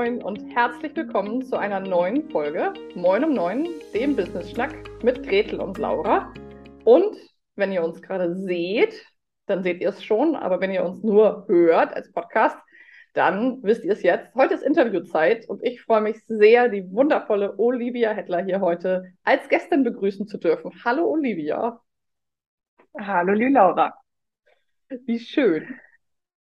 moin und herzlich willkommen zu einer neuen Folge Moin um Neun, dem Business Schnack mit Gretel und Laura. Und wenn ihr uns gerade seht, dann seht ihr es schon, aber wenn ihr uns nur hört als Podcast, dann wisst ihr es jetzt. Heute ist Interviewzeit und ich freue mich sehr, die wundervolle Olivia Hettler hier heute als Gästin begrüßen zu dürfen. Hallo Olivia. Hallo liebe Laura. Wie schön.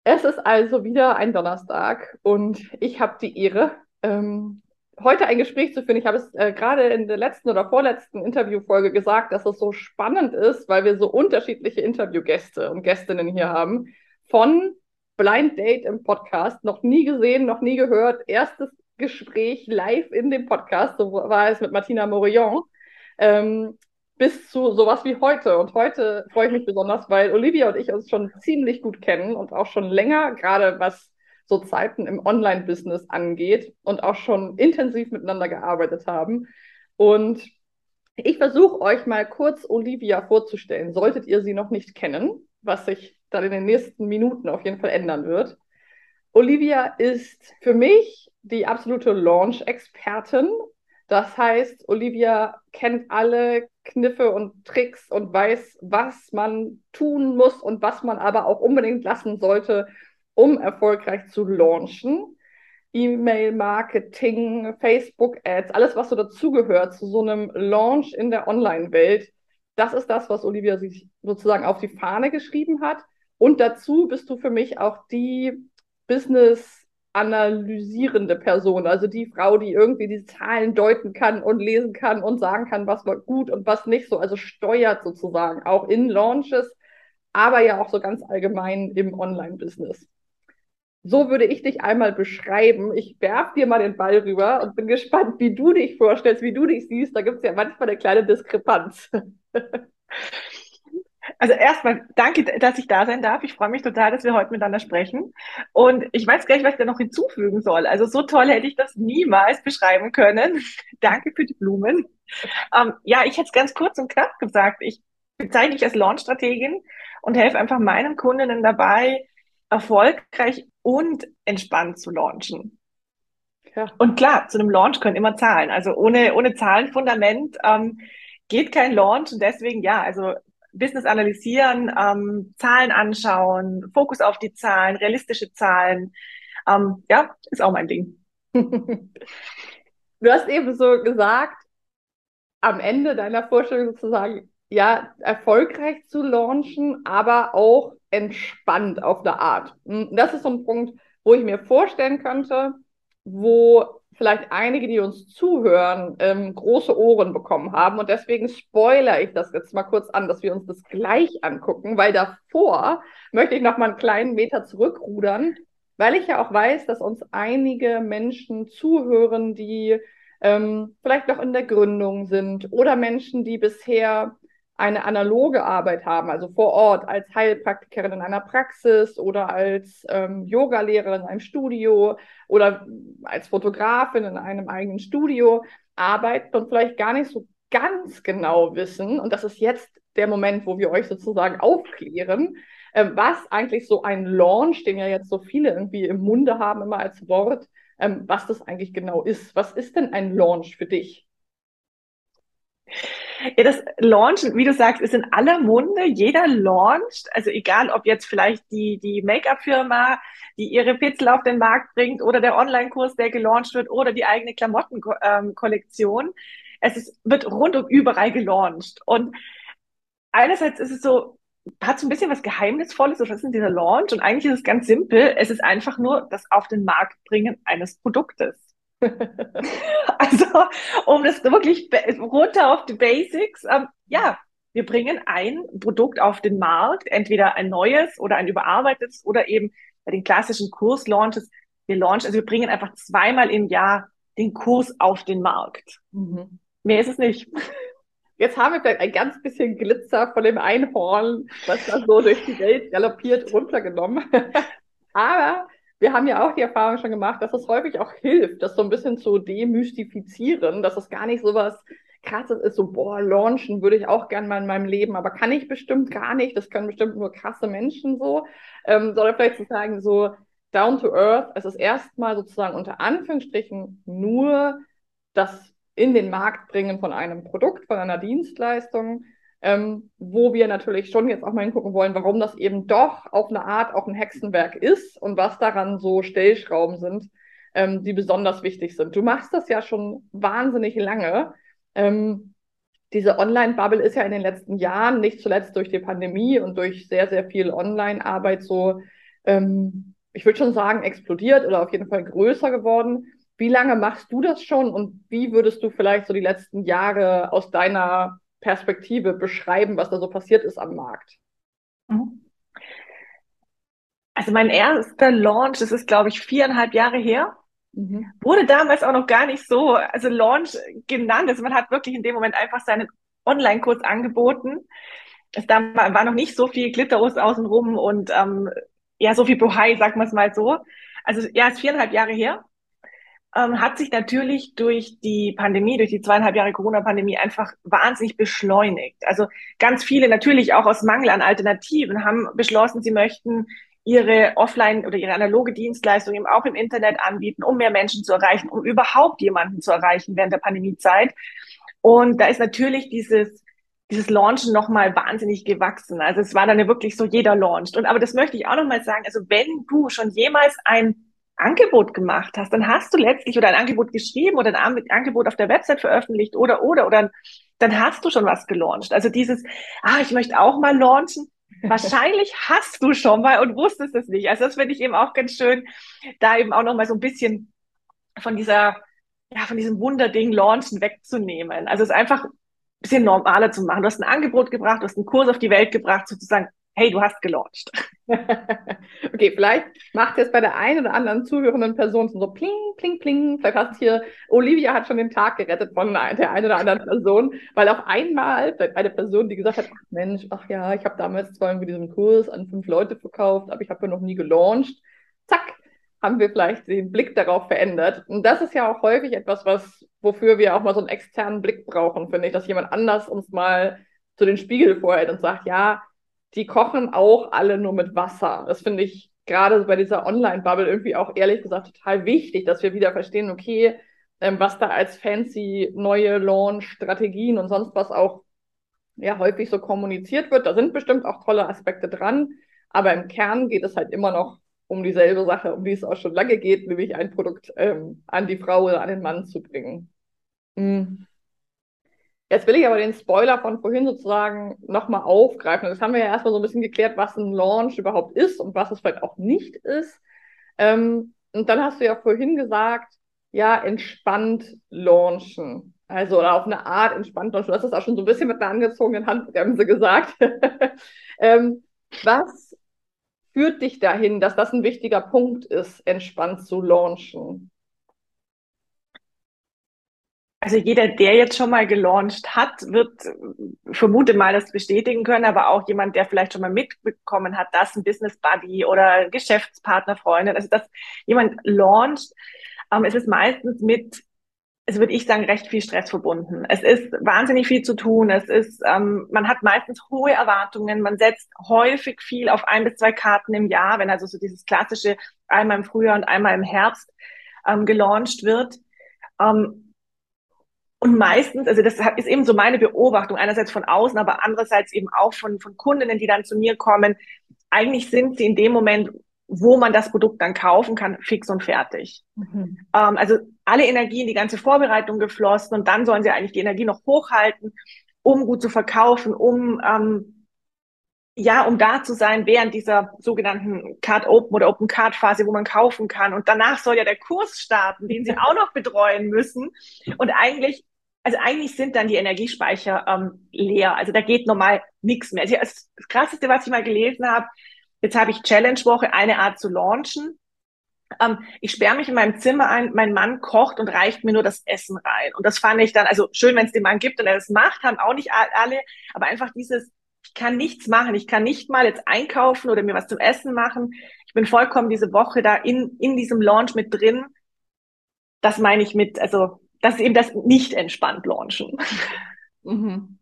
Es ist also wieder ein Donnerstag und ich habe die Ehre, ähm, heute ein Gespräch zu führen. Ich habe es äh, gerade in der letzten oder vorletzten Interviewfolge gesagt, dass es so spannend ist, weil wir so unterschiedliche Interviewgäste und Gästinnen hier haben. Von Blind Date im Podcast, noch nie gesehen, noch nie gehört. Erstes Gespräch live in dem Podcast, so war es mit Martina Morillon. Ähm, bis zu sowas wie heute. Und heute freue ich mich besonders, weil Olivia und ich uns schon ziemlich gut kennen und auch schon länger, gerade was so Zeiten im Online-Business angeht und auch schon intensiv miteinander gearbeitet haben. Und ich versuche euch mal kurz Olivia vorzustellen, solltet ihr sie noch nicht kennen, was sich dann in den nächsten Minuten auf jeden Fall ändern wird. Olivia ist für mich die absolute Launch-Expertin das heißt, Olivia kennt alle Kniffe und Tricks und weiß, was man tun muss und was man aber auch unbedingt lassen sollte, um erfolgreich zu launchen. E-Mail-Marketing, Facebook-Ads, alles, was so dazugehört zu so einem Launch in der Online-Welt. Das ist das, was Olivia sich sozusagen auf die Fahne geschrieben hat. Und dazu bist du für mich auch die Business- analysierende Person, also die Frau, die irgendwie die Zahlen deuten kann und lesen kann und sagen kann, was war gut und was nicht so, also steuert sozusagen auch in Launches, aber ja auch so ganz allgemein im Online-Business. So würde ich dich einmal beschreiben. Ich werf dir mal den Ball rüber und bin gespannt, wie du dich vorstellst, wie du dich siehst. Da gibt es ja manchmal eine kleine Diskrepanz. Also erstmal danke, dass ich da sein darf. Ich freue mich total, dass wir heute miteinander sprechen. Und ich weiß gar nicht, was ich da noch hinzufügen soll. Also so toll hätte ich das niemals beschreiben können. danke für die Blumen. Ähm, ja, ich hätte es ganz kurz und knapp gesagt. Ich bezeichne mich als Launch-Strategin und helfe einfach meinen Kundinnen dabei, erfolgreich und entspannt zu launchen. Ja. Und klar, zu einem Launch können immer Zahlen. Also ohne, ohne Zahlenfundament ähm, geht kein Launch. Und deswegen, ja, also Business analysieren, ähm, Zahlen anschauen, Fokus auf die Zahlen, realistische Zahlen. Ähm, ja, ist auch mein Ding. du hast eben so gesagt, am Ende deiner Vorstellung sozusagen, ja, erfolgreich zu launchen, aber auch entspannt auf der Art. Das ist so ein Punkt, wo ich mir vorstellen könnte, wo vielleicht einige, die uns zuhören, ähm, große Ohren bekommen haben. Und deswegen spoilere ich das jetzt mal kurz an, dass wir uns das gleich angucken, weil davor möchte ich noch mal einen kleinen Meter zurückrudern, weil ich ja auch weiß, dass uns einige Menschen zuhören, die ähm, vielleicht noch in der Gründung sind oder Menschen, die bisher eine analoge Arbeit haben, also vor Ort als Heilpraktikerin in einer Praxis oder als ähm, Yogalehrerin in einem Studio oder als Fotografin in einem eigenen Studio arbeiten und vielleicht gar nicht so ganz genau wissen, und das ist jetzt der Moment, wo wir euch sozusagen aufklären, äh, was eigentlich so ein Launch, den ja jetzt so viele irgendwie im Munde haben, immer als Wort, ähm, was das eigentlich genau ist. Was ist denn ein Launch für dich? Ja, das Launchen, wie du sagst, ist in aller Munde. Jeder launcht, also egal, ob jetzt vielleicht die, die Make-up-Firma, die ihre Pizzel auf den Markt bringt oder der Online-Kurs, der gelauncht wird oder die eigene Klamottenkollektion. Ähm, es ist, wird rundum überall gelauncht. Und einerseits ist es so, hat so ein bisschen was Geheimnisvolles, was ist denn dieser Launch? Und eigentlich ist es ganz simpel. Es ist einfach nur das auf den Markt bringen eines Produktes. also, um das wirklich runter auf die Basics, ähm, ja, wir bringen ein Produkt auf den Markt, entweder ein neues oder ein überarbeitetes oder eben bei den klassischen Kurslaunches, wir launchen, also wir bringen einfach zweimal im Jahr den Kurs auf den Markt. Mhm. Mehr ist es nicht. Jetzt haben wir vielleicht ein ganz bisschen Glitzer von dem Einhorn, was da so durch die Welt galoppiert, runtergenommen. Aber wir haben ja auch die Erfahrung schon gemacht, dass es häufig auch hilft, das so ein bisschen zu demystifizieren, dass es gar nicht so was krasses ist, so, boah, launchen würde ich auch gern mal in meinem Leben, aber kann ich bestimmt gar nicht, das können bestimmt nur krasse Menschen so, ähm, sondern vielleicht zu sagen, so, down to earth. Es ist erstmal sozusagen unter Anführungsstrichen nur das in den Markt bringen von einem Produkt, von einer Dienstleistung, ähm, wo wir natürlich schon jetzt auch mal hingucken wollen, warum das eben doch auf eine Art auch ein Hexenwerk ist und was daran so Stellschrauben sind, ähm, die besonders wichtig sind. Du machst das ja schon wahnsinnig lange. Ähm, diese Online-Bubble ist ja in den letzten Jahren, nicht zuletzt durch die Pandemie und durch sehr, sehr viel Online-Arbeit so, ähm, ich würde schon sagen, explodiert oder auf jeden Fall größer geworden. Wie lange machst du das schon und wie würdest du vielleicht so die letzten Jahre aus deiner Perspektive beschreiben, was da so passiert ist am Markt? Mhm. Also mein erster Launch, das ist glaube ich viereinhalb Jahre her, mhm. wurde damals auch noch gar nicht so, also Launch genannt. Also man hat wirklich in dem Moment einfach seinen Online-Kurs angeboten. Es da war noch nicht so viel Glitterus außenrum und ähm, ja, so viel Bohai, sagt man es mal so. Also ja, ist viereinhalb Jahre her ähm, hat sich natürlich durch die Pandemie, durch die zweieinhalb Jahre Corona-Pandemie einfach wahnsinnig beschleunigt. Also ganz viele natürlich auch aus Mangel an Alternativen haben beschlossen, sie möchten ihre offline oder ihre analoge Dienstleistung eben auch im Internet anbieten, um mehr Menschen zu erreichen, um überhaupt jemanden zu erreichen während der Pandemiezeit. Und da ist natürlich dieses dieses Launchen nochmal wahnsinnig gewachsen. Also es war dann wirklich so, jeder launcht. Und aber das möchte ich auch nochmal sagen. Also wenn du schon jemals ein Angebot gemacht hast, dann hast du letztlich oder ein Angebot geschrieben oder ein Angebot auf der Website veröffentlicht oder, oder, oder, dann hast du schon was gelauncht. Also dieses, ah, ich möchte auch mal launchen. Wahrscheinlich hast du schon mal und wusstest es nicht. Also das finde ich eben auch ganz schön, da eben auch nochmal so ein bisschen von dieser, ja, von diesem Wunderding Launchen wegzunehmen. Also es einfach ein bisschen normaler zu machen. Du hast ein Angebot gebracht, du hast einen Kurs auf die Welt gebracht, sozusagen hey, du hast gelauncht. okay, vielleicht macht jetzt bei der einen oder anderen zuhörenden Person so pling, pling, pling. Vielleicht hast hier, Olivia hat schon den Tag gerettet von der einen oder anderen Person, weil auf einmal vielleicht eine Person, die gesagt hat, ach Mensch, ach ja, ich habe damals zwar irgendwie diesen Kurs an fünf Leute verkauft, aber ich habe ja noch nie gelauncht. Zack, haben wir vielleicht den Blick darauf verändert. Und das ist ja auch häufig etwas, was, wofür wir auch mal so einen externen Blick brauchen, finde ich, dass jemand anders uns mal zu den Spiegel vorhält und sagt, ja, die kochen auch alle nur mit Wasser. Das finde ich gerade bei dieser Online-Bubble irgendwie auch ehrlich gesagt total wichtig, dass wir wieder verstehen, okay, ähm, was da als fancy neue Launch-Strategien und sonst was auch ja häufig so kommuniziert wird. Da sind bestimmt auch tolle Aspekte dran, aber im Kern geht es halt immer noch um dieselbe Sache, um die es auch schon lange geht, nämlich ein Produkt ähm, an die Frau oder an den Mann zu bringen. Mhm. Jetzt will ich aber den Spoiler von vorhin sozusagen nochmal aufgreifen. Das haben wir ja erstmal so ein bisschen geklärt, was ein Launch überhaupt ist und was es vielleicht auch nicht ist. Ähm, und dann hast du ja vorhin gesagt, ja, entspannt launchen. Also, oder auf eine Art entspannt launchen. Du hast das auch schon so ein bisschen mit einer angezogenen Handbremse gesagt. ähm, was führt dich dahin, dass das ein wichtiger Punkt ist, entspannt zu launchen? Also jeder, der jetzt schon mal gelauncht hat, wird äh, vermute mal das bestätigen können, aber auch jemand, der vielleicht schon mal mitbekommen hat, dass ein Business Buddy oder Geschäftspartner, Freundin, also dass jemand launcht, ähm, es ist meistens mit, es würde ich sagen, recht viel Stress verbunden. Es ist wahnsinnig viel zu tun. Es ist, ähm, man hat meistens hohe Erwartungen. Man setzt häufig viel auf ein bis zwei Karten im Jahr, wenn also so dieses klassische einmal im Frühjahr und einmal im Herbst ähm, gelauncht wird. Ähm, und meistens, also das ist eben so meine Beobachtung, einerseits von außen, aber andererseits eben auch von, von Kundinnen, die dann zu mir kommen. Eigentlich sind sie in dem Moment, wo man das Produkt dann kaufen kann, fix und fertig. Mhm. Ähm, also alle Energien, die ganze Vorbereitung geflossen und dann sollen sie eigentlich die Energie noch hochhalten, um gut zu verkaufen, um ähm, ja, um da zu sein während dieser sogenannten Card Open oder Open Card Phase, wo man kaufen kann. Und danach soll ja der Kurs starten, den sie auch noch betreuen müssen. Und eigentlich also eigentlich sind dann die Energiespeicher ähm, leer. Also da geht normal nichts mehr. Also das Krasseste, was ich mal gelesen habe, jetzt habe ich Challenge-Woche, eine Art zu launchen. Ähm, ich sperre mich in meinem Zimmer ein, mein Mann kocht und reicht mir nur das Essen rein. Und das fand ich dann, also schön, wenn es den Mann gibt und er das macht, haben auch nicht alle, aber einfach dieses, ich kann nichts machen, ich kann nicht mal jetzt einkaufen oder mir was zum Essen machen. Ich bin vollkommen diese Woche da in, in diesem Launch mit drin. Das meine ich mit, also das ist eben das nicht entspannt launchen. Mhm.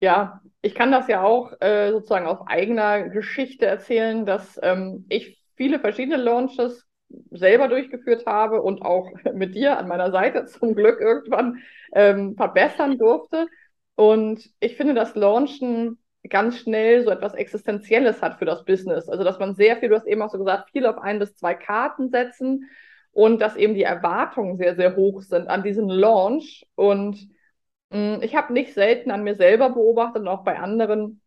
Ja, ich kann das ja auch äh, sozusagen aus eigener Geschichte erzählen, dass ähm, ich viele verschiedene Launches selber durchgeführt habe und auch mit dir an meiner Seite zum Glück irgendwann ähm, verbessern durfte. Und ich finde, dass Launchen ganz schnell so etwas Existenzielles hat für das Business. Also, dass man sehr viel, du hast eben auch so gesagt, viel auf ein bis zwei Karten setzen und dass eben die Erwartungen sehr, sehr hoch sind an diesen Launch. Und mh, mm, ich habe nicht selten an mir selber beobachtet und auch bei anderen,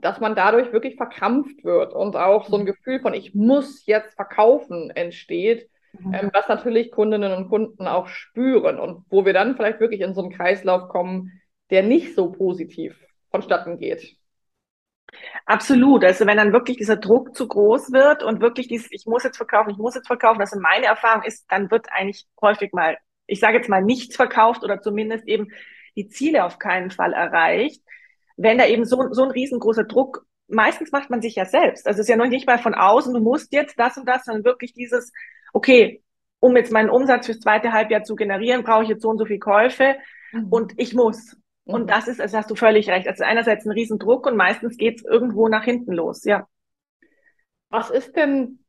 dass man dadurch wirklich verkrampft wird und auch so ein mhm. Gefühl von, ich muss jetzt verkaufen entsteht, mhm. ähm, was natürlich Kundinnen und Kunden auch spüren und wo wir dann vielleicht wirklich in so einen Kreislauf kommen, der nicht so positiv vonstatten geht. Absolut. Also wenn dann wirklich dieser Druck zu groß wird und wirklich dieses, ich muss jetzt verkaufen, ich muss jetzt verkaufen, das in meine Erfahrung ist, dann wird eigentlich häufig mal, ich sage jetzt mal, nichts verkauft oder zumindest eben die Ziele auf keinen Fall erreicht. Wenn da eben so, so ein riesengroßer Druck, meistens macht man sich ja selbst. Also es ist ja noch nicht mal von außen, du musst jetzt das und das, sondern wirklich dieses, okay, um jetzt meinen Umsatz fürs zweite Halbjahr zu generieren, brauche ich jetzt so und so viel Käufe mhm. und ich muss. Und das ist, also hast du völlig recht. Also einerseits ein Riesendruck und meistens geht es irgendwo nach hinten los, ja. Was ist denn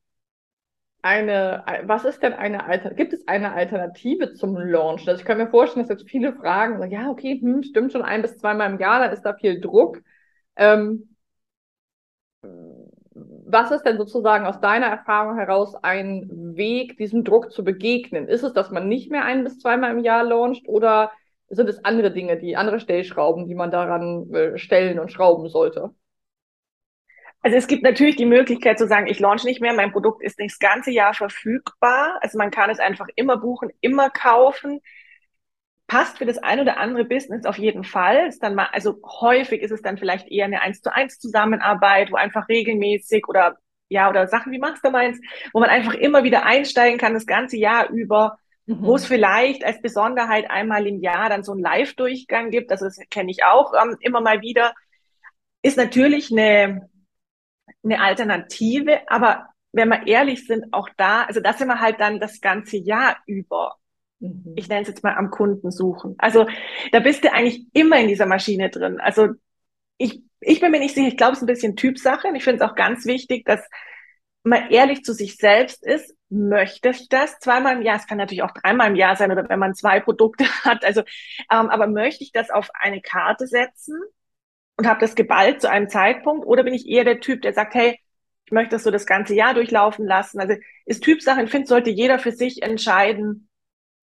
eine, was ist denn eine Alter, gibt es eine Alternative zum Launch? Also ich kann mir vorstellen, dass jetzt viele fragen, sagen, ja, okay, hm, stimmt schon ein bis zweimal im Jahr, dann ist da viel Druck. Ähm, was ist denn sozusagen aus deiner Erfahrung heraus ein Weg, diesem Druck zu begegnen? Ist es, dass man nicht mehr ein bis zweimal im Jahr launcht oder sind es andere Dinge, die andere Stellschrauben, die man daran äh, stellen und schrauben sollte? Also es gibt natürlich die Möglichkeit zu sagen, ich launch nicht mehr, mein Produkt ist nicht das ganze Jahr verfügbar. Also man kann es einfach immer buchen, immer kaufen. Passt für das ein oder andere Business auf jeden Fall. Ist dann mal, also häufig ist es dann vielleicht eher eine eins zu eins Zusammenarbeit, wo einfach regelmäßig oder ja, oder Sachen wie Masterminds, wo man einfach immer wieder einsteigen kann, das ganze Jahr über mhm. wo es vielleicht als Besonderheit einmal im Jahr dann so einen Live-Durchgang gibt, also das kenne ich auch ähm, immer mal wieder, ist natürlich eine, eine Alternative, aber wenn wir ehrlich sind, auch da, also das sind wir halt dann das ganze Jahr über. Mhm. Ich nenne es jetzt mal am Kunden suchen. Also da bist du eigentlich immer in dieser Maschine drin. Also ich, ich bin mir nicht sicher, ich glaube, es ist ein bisschen Typsache und ich finde es auch ganz wichtig, dass man ehrlich zu sich selbst ist, möchte ich das zweimal im Jahr? Es kann natürlich auch dreimal im Jahr sein oder wenn man zwei Produkte hat. Also, ähm, aber möchte ich das auf eine Karte setzen und habe das geballt zu einem Zeitpunkt? Oder bin ich eher der Typ, der sagt, hey, ich möchte das so das ganze Jahr durchlaufen lassen? Also ist Typsache. Ich finde, sollte jeder für sich entscheiden,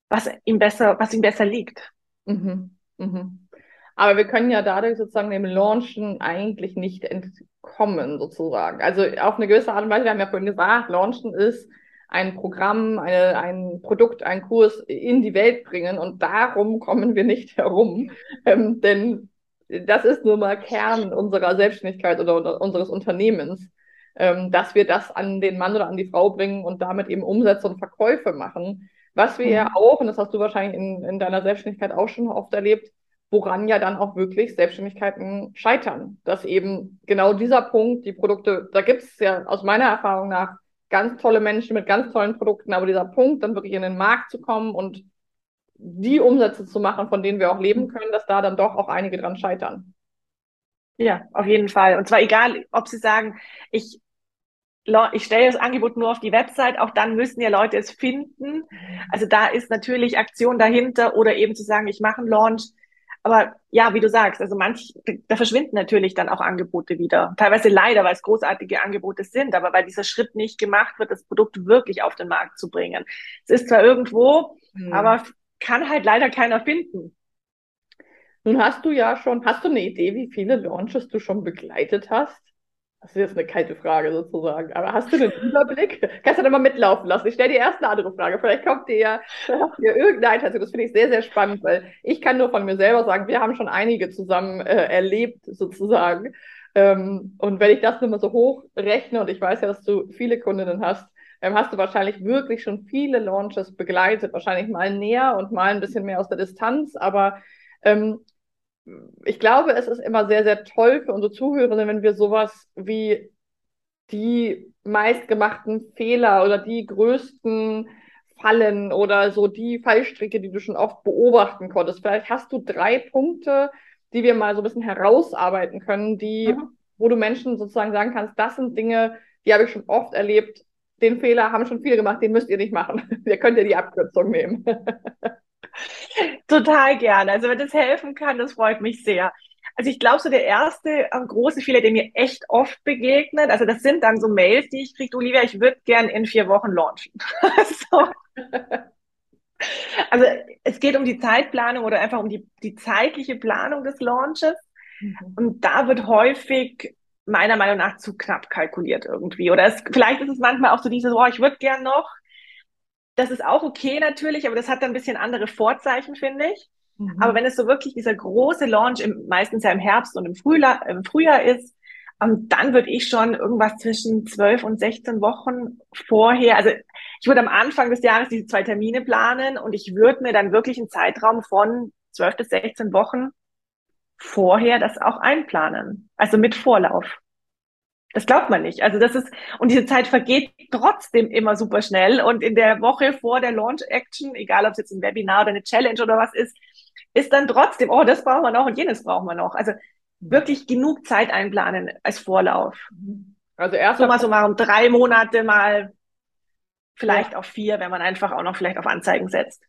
was ihm besser, was ihm besser liegt. Mhm. Mhm. Aber wir können ja dadurch sozusagen dem Launchen eigentlich nicht entkommen, sozusagen. Also auf eine gewisse Art und Weise, wir haben ja vorhin gesagt, Launchen ist ein Programm, eine, ein Produkt, ein Kurs in die Welt bringen und darum kommen wir nicht herum, ähm, denn das ist nur mal Kern unserer Selbstständigkeit oder unseres Unternehmens, ähm, dass wir das an den Mann oder an die Frau bringen und damit eben Umsätze und Verkäufe machen. Was wir mhm. ja auch, und das hast du wahrscheinlich in, in deiner Selbstständigkeit auch schon oft erlebt, woran ja dann auch wirklich Selbstständigkeiten scheitern. Dass eben genau dieser Punkt, die Produkte, da gibt es ja aus meiner Erfahrung nach ganz tolle Menschen mit ganz tollen Produkten, aber dieser Punkt, dann wirklich in den Markt zu kommen und die Umsätze zu machen, von denen wir auch leben können, dass da dann doch auch einige dran scheitern. Ja, auf jeden Fall. Und zwar egal, ob Sie sagen, ich, ich stelle das Angebot nur auf die Website, auch dann müssen ja Leute es finden. Also da ist natürlich Aktion dahinter oder eben zu sagen, ich mache einen Launch aber ja, wie du sagst, also manch, da verschwinden natürlich dann auch Angebote wieder. Teilweise leider, weil es großartige Angebote sind, aber weil dieser Schritt nicht gemacht wird, das Produkt wirklich auf den Markt zu bringen. Es ist zwar irgendwo, hm. aber kann halt leider keiner finden. Nun hast du ja schon, hast du eine Idee, wie viele Launches du schon begleitet hast? Das ist jetzt eine kalte Frage sozusagen. Aber hast du einen Überblick? Kannst du dann mal mitlaufen lassen? Ich stelle dir erst eine andere Frage. Vielleicht kommt dir ja irgendeine Einschätzung. Das finde ich sehr, sehr spannend, weil ich kann nur von mir selber sagen, wir haben schon einige zusammen äh, erlebt sozusagen. Ähm, und wenn ich das nur mal so hochrechne, und ich weiß ja, dass du viele Kundinnen hast, ähm, hast du wahrscheinlich wirklich schon viele Launches begleitet. Wahrscheinlich mal näher und mal ein bisschen mehr aus der Distanz. Aber ähm, ich glaube, es ist immer sehr, sehr toll für unsere Zuhörenden, wenn wir sowas wie die meistgemachten Fehler oder die größten Fallen oder so die Fallstricke, die du schon oft beobachten konntest. Vielleicht hast du drei Punkte, die wir mal so ein bisschen herausarbeiten können, die, mhm. wo du Menschen sozusagen sagen kannst, das sind Dinge, die habe ich schon oft erlebt, den Fehler haben schon viele gemacht, den müsst ihr nicht machen. Ihr könnt ja die Abkürzung nehmen. Total gerne. Also wenn das helfen kann, das freut mich sehr. Also ich glaube, so der erste äh, große Fehler, der mir echt oft begegnet, also das sind dann so Mails, die ich kriege, Olivia, ich würde gern in vier Wochen launchen. so. Also es geht um die Zeitplanung oder einfach um die, die zeitliche Planung des Launches. Mhm. Und da wird häufig meiner Meinung nach zu knapp kalkuliert irgendwie. Oder es, vielleicht ist es manchmal auch so dieses, oh, ich würde gern noch. Das ist auch okay natürlich, aber das hat dann ein bisschen andere Vorzeichen, finde ich. Mhm. Aber wenn es so wirklich dieser große Launch im, meistens ja im Herbst und im Frühjahr, im Frühjahr ist, ähm, dann würde ich schon irgendwas zwischen zwölf und 16 Wochen vorher, also ich würde am Anfang des Jahres diese zwei Termine planen und ich würde mir dann wirklich einen Zeitraum von zwölf bis 16 Wochen vorher das auch einplanen. Also mit Vorlauf. Das glaubt man nicht. Also das ist, und diese Zeit vergeht trotzdem immer super schnell. Und in der Woche vor der Launch Action, egal ob es jetzt ein Webinar oder eine Challenge oder was ist, ist dann trotzdem, oh, das brauchen wir noch und jenes brauchen wir noch. Also wirklich genug Zeit einplanen als Vorlauf. Also erst mal so mal um drei Monate mal, vielleicht ja. auf vier, wenn man einfach auch noch vielleicht auf Anzeigen setzt.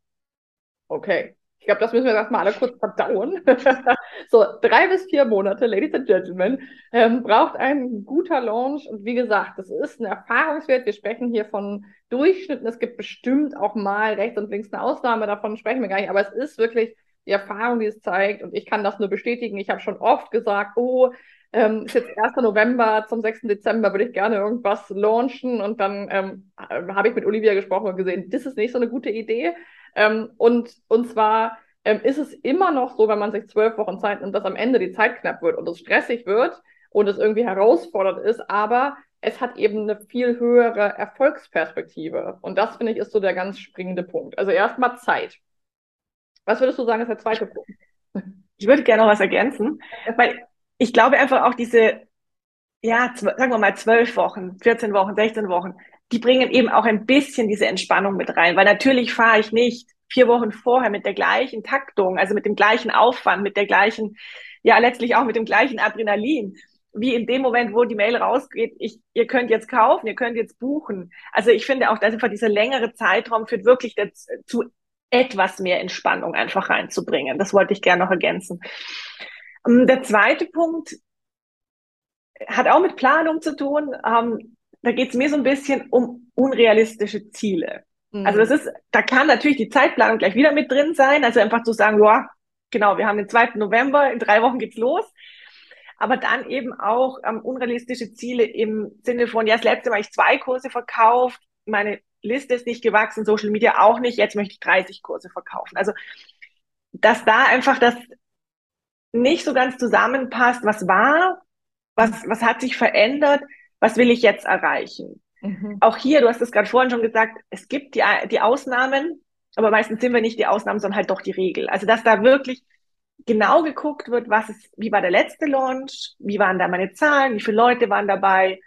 Okay. Ich glaube, das müssen wir erstmal alle kurz verdauen. so, drei bis vier Monate, Ladies and Gentlemen, ähm, braucht ein guter Launch. Und wie gesagt, das ist ein Erfahrungswert. Wir sprechen hier von Durchschnitten. Es gibt bestimmt auch mal rechts und links eine Ausnahme, davon sprechen wir gar nicht. Aber es ist wirklich die Erfahrung, die es zeigt. Und ich kann das nur bestätigen. Ich habe schon oft gesagt, oh, ähm, ist jetzt 1. November, zum 6. Dezember würde ich gerne irgendwas launchen. Und dann ähm, habe ich mit Olivia gesprochen und gesehen, das ist nicht so eine gute Idee. Ähm, und, und zwar ähm, ist es immer noch so, wenn man sich zwölf Wochen Zeit nimmt, dass am Ende die Zeit knapp wird und es stressig wird und es irgendwie herausfordernd ist, aber es hat eben eine viel höhere Erfolgsperspektive. Und das, finde ich, ist so der ganz springende Punkt. Also erstmal Zeit. Was würdest du sagen, ist der zweite Punkt? Ich würde gerne noch was ergänzen, weil ich glaube einfach auch diese, ja, sagen wir mal zwölf Wochen, 14 Wochen, 16 Wochen, die bringen eben auch ein bisschen diese Entspannung mit rein, weil natürlich fahre ich nicht vier Wochen vorher mit der gleichen Taktung, also mit dem gleichen Aufwand, mit der gleichen, ja, letztlich auch mit dem gleichen Adrenalin, wie in dem Moment, wo die Mail rausgeht, ich, ihr könnt jetzt kaufen, ihr könnt jetzt buchen. Also ich finde auch, dass einfach dieser längere Zeitraum führt wirklich dazu, etwas mehr Entspannung einfach reinzubringen. Das wollte ich gerne noch ergänzen. Ähm, der zweite Punkt hat auch mit Planung zu tun. Ähm, da geht es mir so ein bisschen um unrealistische Ziele. Mhm. Also das ist, da kann natürlich die Zeitplanung gleich wieder mit drin sein. Also einfach zu sagen, ja, genau, wir haben den 2. November, in drei Wochen geht's los. Aber dann eben auch ähm, unrealistische Ziele im Sinne von, ja, das letzte Mal habe ich zwei Kurse verkauft, meine Liste ist nicht gewachsen, Social Media auch nicht, jetzt möchte ich 30 Kurse verkaufen. Also, dass da einfach das nicht so ganz zusammenpasst, was war, was, was hat sich verändert, was will ich jetzt erreichen. Mhm. Auch hier, du hast es gerade vorhin schon gesagt, es gibt die, die Ausnahmen, aber meistens sind wir nicht die Ausnahmen, sondern halt doch die Regel. Also, dass da wirklich genau geguckt wird, was ist, wie war der letzte Launch, wie waren da meine Zahlen, wie viele Leute waren dabei,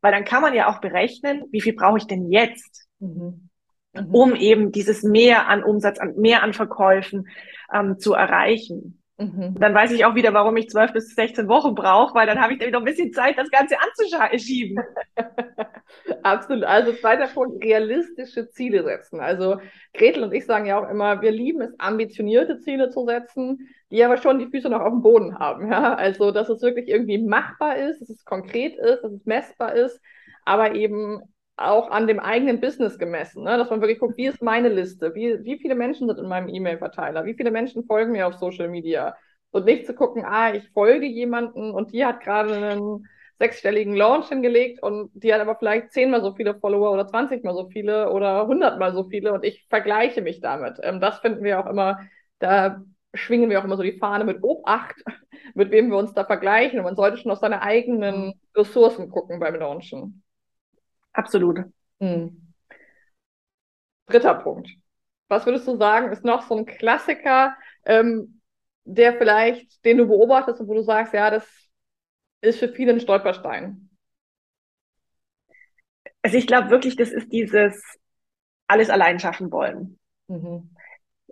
weil dann kann man ja auch berechnen, wie viel brauche ich denn jetzt, mhm. Mhm. um eben dieses Mehr an Umsatz, mehr an Verkäufen ähm, zu erreichen. Mhm. Dann weiß ich auch wieder, warum ich zwölf bis 16 Wochen brauche, weil dann habe ich dann wieder ein bisschen Zeit, das Ganze anzuschieben. Absolut. Also zweiter Punkt, realistische Ziele setzen. Also Gretel und ich sagen ja auch immer, wir lieben es, ambitionierte Ziele zu setzen, die aber schon die Füße noch auf dem Boden haben. Ja? Also dass es wirklich irgendwie machbar ist, dass es konkret ist, dass es messbar ist, aber eben auch an dem eigenen Business gemessen, ne? dass man wirklich guckt, wie ist meine Liste, wie, wie viele Menschen sind in meinem E-Mail-Verteiler, wie viele Menschen folgen mir auf Social Media und nicht zu gucken, ah, ich folge jemanden und die hat gerade einen sechsstelligen Launch hingelegt und die hat aber vielleicht zehnmal so viele Follower oder zwanzigmal so viele oder hundertmal so viele und ich vergleiche mich damit. Ähm, das finden wir auch immer, da schwingen wir auch immer so die Fahne mit Obacht, mit wem wir uns da vergleichen und man sollte schon auf seine eigenen Ressourcen gucken beim Launchen. Absolut. Hm. Dritter Punkt. Was würdest du sagen, ist noch so ein Klassiker, ähm, der vielleicht, den du beobachtest und wo du sagst, ja, das ist für viele ein Stolperstein? Also ich glaube wirklich, das ist dieses alles allein schaffen wollen. Mhm.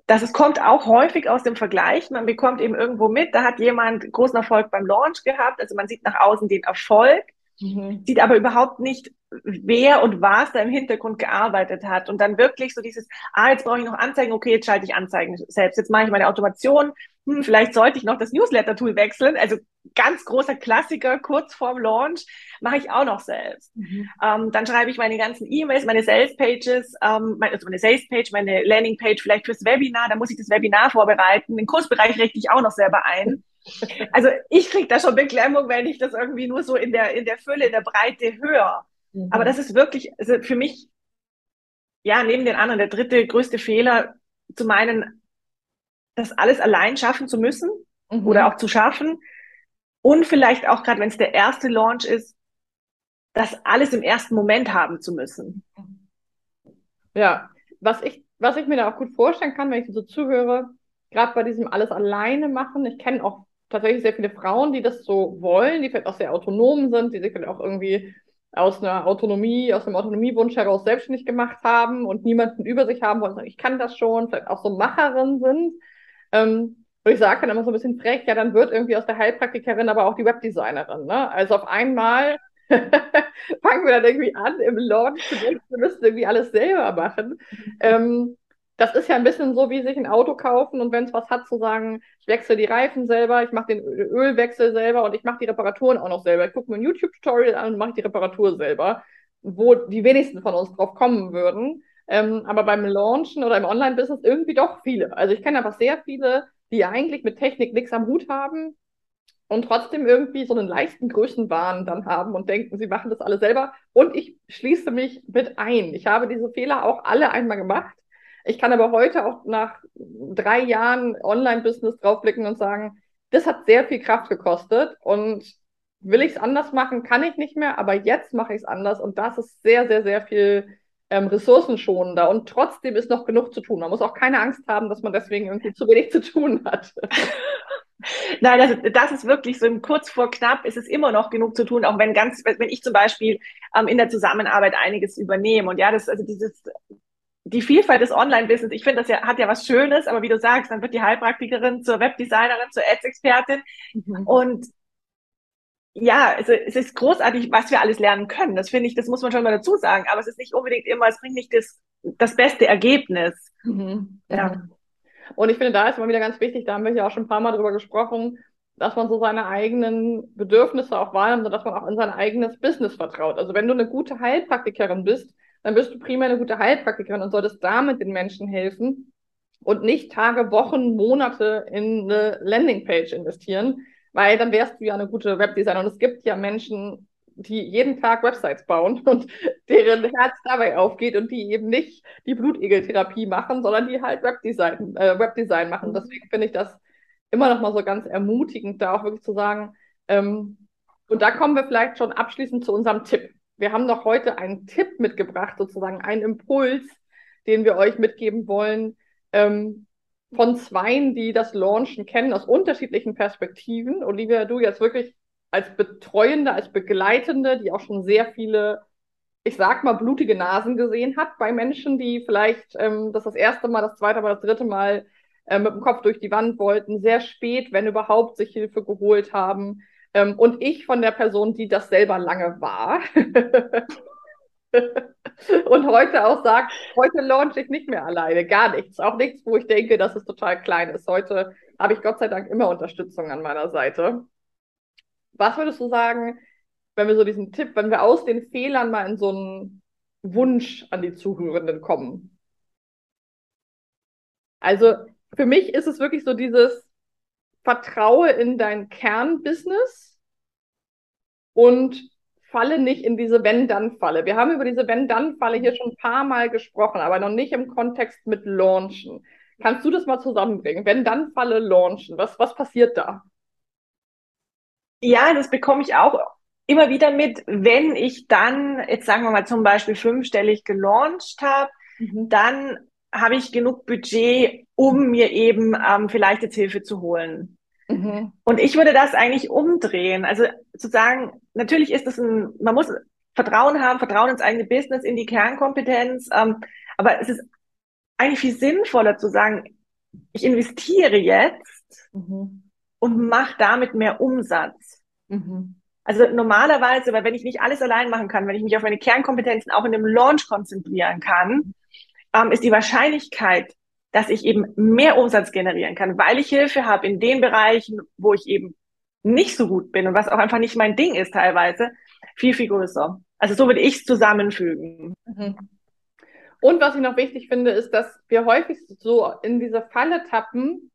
Das es kommt auch häufig aus dem Vergleich. Man bekommt eben irgendwo mit, da hat jemand großen Erfolg beim Launch gehabt. Also man sieht nach außen den Erfolg, mhm. sieht aber überhaupt nicht wer und was da im Hintergrund gearbeitet hat und dann wirklich so dieses, ah, jetzt brauche ich noch Anzeigen, okay, jetzt schalte ich Anzeigen selbst, jetzt mache ich meine Automation, hm, vielleicht sollte ich noch das Newsletter-Tool wechseln, also ganz großer Klassiker, kurz vorm Launch, mache ich auch noch selbst. Mhm. Ähm, dann schreibe ich meine ganzen E-Mails, meine Sales-Pages, ähm, also meine Sales-Page, meine Landing-Page vielleicht fürs Webinar, da muss ich das Webinar vorbereiten, den Kursbereich richte ich auch noch selber ein. Also ich kriege da schon Beklemmung, wenn ich das irgendwie nur so in der, in der Fülle, in der Breite höre. Mhm. Aber das ist wirklich, also für mich, ja, neben den anderen, der dritte größte Fehler, zu meinen, das alles allein schaffen zu müssen mhm. oder auch zu schaffen. Und vielleicht auch gerade, wenn es der erste Launch ist, das alles im ersten Moment haben zu müssen. Ja, was ich, was ich mir da auch gut vorstellen kann, wenn ich so zuhöre, gerade bei diesem alles alleine machen, ich kenne auch tatsächlich sehr viele Frauen, die das so wollen, die vielleicht auch sehr autonom sind, die sich vielleicht auch irgendwie aus einer Autonomie, aus einem Autonomiewunsch heraus selbstständig gemacht haben und niemanden über sich haben wollen, sagen, ich kann das schon, vielleicht auch so Macherinnen sind. Ähm, und ich sage dann immer so ein bisschen frech, ja, dann wird irgendwie aus der Heilpraktikerin aber auch die Webdesignerin. Ne? Also auf einmal fangen wir dann irgendwie an, im Launch zu denken, wir müssen irgendwie alles selber machen. Ähm, das ist ja ein bisschen so, wie sich ein Auto kaufen und wenn es was hat, zu sagen, ich wechsle die Reifen selber, ich mache den Ölwechsel selber und ich mache die Reparaturen auch noch selber. Ich gucke mir ein YouTube-Tutorial an und mache die Reparatur selber, wo die wenigsten von uns drauf kommen würden. Ähm, aber beim Launchen oder im Online-Business irgendwie doch viele. Also ich kenne einfach sehr viele, die eigentlich mit Technik nichts am Hut haben und trotzdem irgendwie so einen leichten Größenwahn dann haben und denken, sie machen das alle selber. Und ich schließe mich mit ein. Ich habe diese Fehler auch alle einmal gemacht ich kann aber heute auch nach drei Jahren Online-Business draufblicken und sagen, das hat sehr viel Kraft gekostet und will ich es anders machen, kann ich nicht mehr, aber jetzt mache ich es anders und das ist sehr, sehr, sehr viel ähm, ressourcenschonender und trotzdem ist noch genug zu tun. Man muss auch keine Angst haben, dass man deswegen irgendwie zu wenig zu tun hat. Nein, das, das ist wirklich so kurz vor knapp ist es immer noch genug zu tun, auch wenn ganz, wenn ich zum Beispiel ähm, in der Zusammenarbeit einiges übernehme und ja, das, also dieses die Vielfalt des Online-Business, ich finde, das ja, hat ja was Schönes, aber wie du sagst, dann wird die Heilpraktikerin zur Webdesignerin, zur Ads-Expertin. Mhm. Und ja, also es ist großartig, was wir alles lernen können. Das finde ich, das muss man schon mal dazu sagen. Aber es ist nicht unbedingt immer, es bringt nicht das, das beste Ergebnis. Mhm. Ja. Und ich finde, da ist immer wieder ganz wichtig, da haben wir ja auch schon ein paar Mal drüber gesprochen, dass man so seine eigenen Bedürfnisse auch wahrnimmt und dass man auch in sein eigenes Business vertraut. Also wenn du eine gute Heilpraktikerin bist, dann bist du prima eine gute Heilpraktikerin und solltest damit den Menschen helfen und nicht Tage, Wochen, Monate in eine Landingpage investieren, weil dann wärst du ja eine gute Webdesigner. Und es gibt ja Menschen, die jeden Tag Websites bauen und deren Herz dabei aufgeht und die eben nicht die Blutegeltherapie machen, sondern die halt Webdesign, äh, Webdesign machen. Mhm. Deswegen finde ich das immer noch mal so ganz ermutigend, da auch wirklich zu sagen, ähm, und da kommen wir vielleicht schon abschließend zu unserem Tipp wir haben doch heute einen Tipp mitgebracht, sozusagen einen Impuls, den wir euch mitgeben wollen, ähm, von Zweien, die das Launchen kennen, aus unterschiedlichen Perspektiven. Olivia, du jetzt wirklich als Betreuende, als Begleitende, die auch schon sehr viele, ich sag mal, blutige Nasen gesehen hat bei Menschen, die vielleicht ähm, das das erste Mal, das zweite Mal, das dritte Mal äh, mit dem Kopf durch die Wand wollten, sehr spät, wenn überhaupt, sich Hilfe geholt haben, ähm, und ich von der Person, die das selber lange war. und heute auch sagt, heute launche ich nicht mehr alleine, gar nichts. Auch nichts, wo ich denke, dass es total klein ist. Heute habe ich Gott sei Dank immer Unterstützung an meiner Seite. Was würdest du sagen, wenn wir so diesen Tipp, wenn wir aus den Fehlern mal in so einen Wunsch an die Zuhörenden kommen? Also für mich ist es wirklich so dieses, vertraue in dein Kernbusiness und falle nicht in diese Wenn-Dann-Falle. Wir haben über diese Wenn-Dann-Falle hier schon ein paar Mal gesprochen, aber noch nicht im Kontext mit Launchen. Kannst du das mal zusammenbringen? Wenn-Dann-Falle launchen, was, was passiert da? Ja, das bekomme ich auch immer wieder mit, wenn ich dann, jetzt sagen wir mal zum Beispiel fünfstellig gelauncht habe, mhm. dann habe ich genug Budget, um mir eben ähm, vielleicht jetzt Hilfe zu holen. Mhm. Und ich würde das eigentlich umdrehen. Also zu sagen, natürlich ist es ein, man muss Vertrauen haben, Vertrauen ins eigene Business, in die Kernkompetenz. Ähm, aber es ist eigentlich viel sinnvoller zu sagen, ich investiere jetzt mhm. und mache damit mehr Umsatz. Mhm. Also normalerweise, weil wenn ich nicht alles allein machen kann, wenn ich mich auf meine Kernkompetenzen auch in einem Launch konzentrieren kann, ähm, ist die Wahrscheinlichkeit, dass ich eben mehr Umsatz generieren kann, weil ich Hilfe habe in den Bereichen, wo ich eben nicht so gut bin und was auch einfach nicht mein Ding ist teilweise, viel, viel größer. Also so würde ich es zusammenfügen. Mhm. Und was ich noch wichtig finde, ist, dass wir häufig so in diese Falle tappen,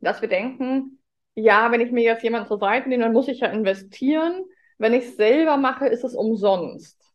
dass wir denken, ja, wenn ich mir jetzt jemanden zur Seite nehme, dann muss ich ja investieren. Wenn ich es selber mache, ist es umsonst.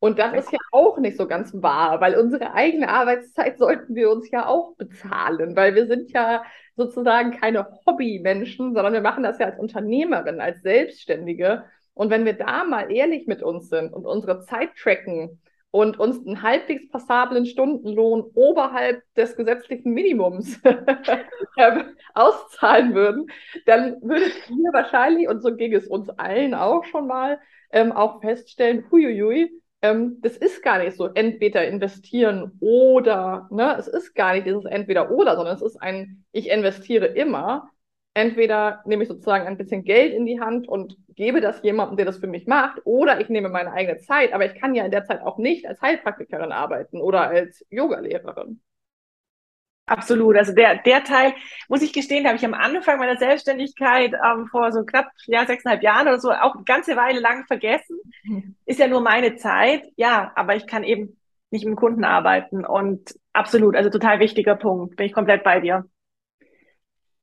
Und das ist ja auch nicht so ganz wahr, weil unsere eigene Arbeitszeit sollten wir uns ja auch bezahlen, weil wir sind ja sozusagen keine Hobbymenschen, sondern wir machen das ja als Unternehmerin, als Selbstständige. Und wenn wir da mal ehrlich mit uns sind und unsere Zeit tracken und uns einen halbwegs passablen Stundenlohn oberhalb des gesetzlichen Minimums auszahlen würden, dann würdet ihr wahrscheinlich, und so ging es uns allen auch schon mal, ähm, auch feststellen, huiuiui, ähm, das ist gar nicht so entweder investieren oder, ne, es ist gar nicht dieses entweder oder, sondern es ist ein, ich investiere immer. Entweder nehme ich sozusagen ein bisschen Geld in die Hand und gebe das jemandem, der das für mich macht, oder ich nehme meine eigene Zeit, aber ich kann ja in der Zeit auch nicht als Heilpraktikerin arbeiten oder als Yogalehrerin. Absolut. Also der, der Teil, muss ich gestehen, habe ich am Anfang meiner Selbstständigkeit ähm, vor so knapp ja, sechseinhalb Jahren oder so auch eine ganze Weile lang vergessen. Mhm. Ist ja nur meine Zeit. Ja, aber ich kann eben nicht mit dem Kunden arbeiten. Und absolut, also total wichtiger Punkt. Bin ich komplett bei dir.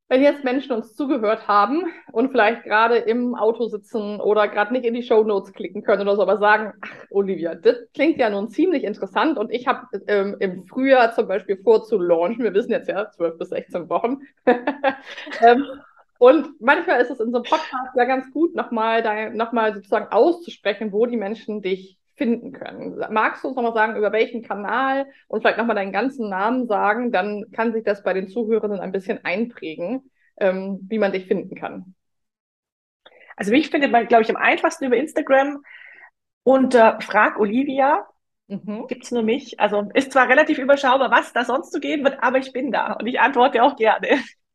Wenn jetzt Menschen uns zugehört haben und vielleicht gerade im Auto sitzen oder gerade nicht in die Show Notes klicken können oder so, aber sagen, ach Olivia, das klingt ja nun ziemlich interessant und ich habe ähm, im Frühjahr zum Beispiel vor zu launchen, wir wissen jetzt ja 12 bis 16 Wochen. ähm, und manchmal ist es in so einem Podcast ja ganz gut, nochmal noch sozusagen auszusprechen, wo die Menschen dich finden können. Magst du uns nochmal sagen, über welchen Kanal und vielleicht nochmal deinen ganzen Namen sagen? Dann kann sich das bei den Zuhörenden ein bisschen einprägen, ähm, wie man dich finden kann. Also mich findet man, glaube ich, am einfachsten über Instagram unter Frag Olivia. Mhm. Gibt es nur mich. Also ist zwar relativ überschaubar, was da sonst zu geben wird, aber ich bin da und ich antworte auch gerne.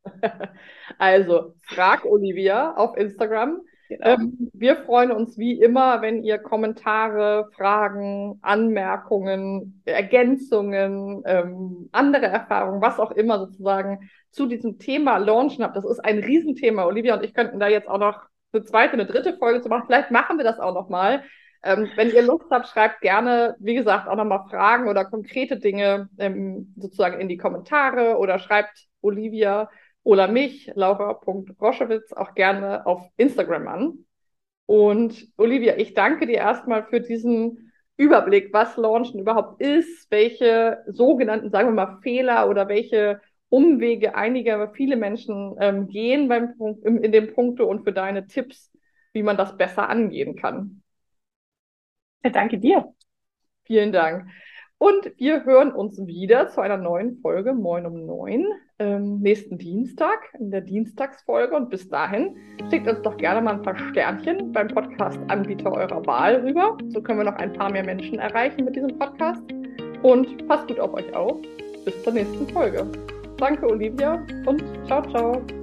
Also, frag Olivia auf Instagram. Genau. Ähm, wir freuen uns wie immer, wenn ihr Kommentare, Fragen, Anmerkungen, Ergänzungen, ähm, andere Erfahrungen, was auch immer sozusagen zu diesem Thema launchen habt. Das ist ein Riesenthema. Olivia und ich könnten da jetzt auch noch eine zweite, eine dritte Folge zu machen. Vielleicht machen wir das auch noch mal. Ähm, wenn ihr Lust habt, schreibt gerne, wie gesagt, auch nochmal Fragen oder konkrete Dinge ähm, sozusagen in die Kommentare oder schreibt Olivia oder mich, Laura.Roschewitz, auch gerne auf Instagram an. Und Olivia, ich danke dir erstmal für diesen Überblick, was Launchen überhaupt ist, welche sogenannten, sagen wir mal, Fehler oder welche Umwege einige, viele Menschen ähm, gehen beim, in, in dem Punkte und für deine Tipps, wie man das besser angehen kann. Ja, danke dir. Vielen Dank. Und wir hören uns wieder zu einer neuen Folge Moin um neun ähm, nächsten Dienstag in der Dienstagsfolge. Und bis dahin schickt uns doch gerne mal ein paar Sternchen beim Podcast-Anbieter eurer Wahl rüber. So können wir noch ein paar mehr Menschen erreichen mit diesem Podcast. Und passt gut auf euch auf. Bis zur nächsten Folge. Danke, Olivia, und ciao, ciao.